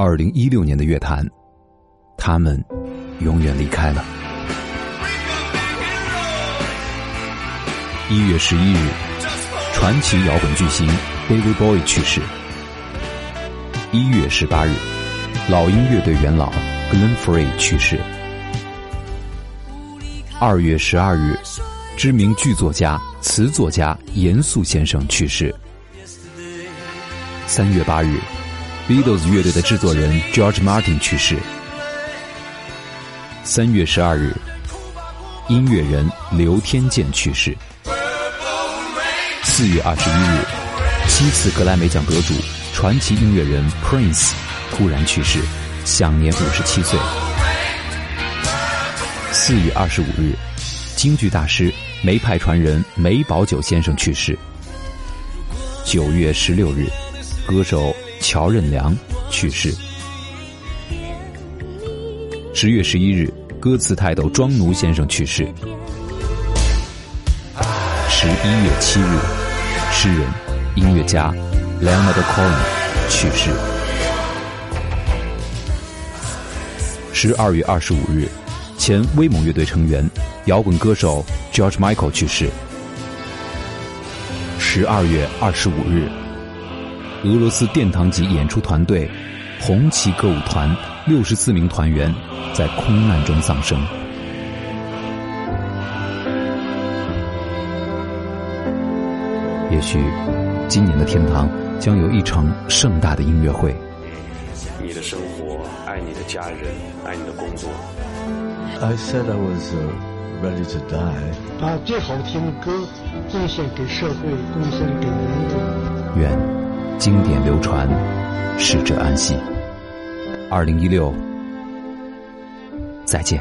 二零一六年的乐坛，他们永远离开了。一月十一日，传奇摇滚巨星 David Bowie 去世。一月十八日，老鹰乐队元老 Glenn Frey 去世。二月十二日，知名剧作家、词作家严肃先生去世。三月八日，Beatles 乐队的制作人 George Martin 去世。三月十二日，音乐人刘天健去世。四月二十一日，七次格莱美奖得主、传奇音乐人 Prince 突然去世，享年五十七岁。四月二十五日，京剧大师梅派传人梅葆玖先生去世。九月十六日，歌手乔任梁去世。十月十一日，歌词泰斗庄奴先生去世。十一月七日。诗人、音乐家 Leonard Cohen 去世。十二月二十五日，前威猛乐队成员、摇滚歌手 George Michael 去世。十二月二十五日，俄罗斯殿堂级演出团队红旗歌舞团六十四名团员在空难中丧生。也许，今年的天堂将有一场盛大的音乐会。你的生活，爱你的家人，爱你的工作。I said I was ready to die。把最好听的歌贡献给社会，贡献给人类。愿经典流传，逝者安息。二零一六，再见。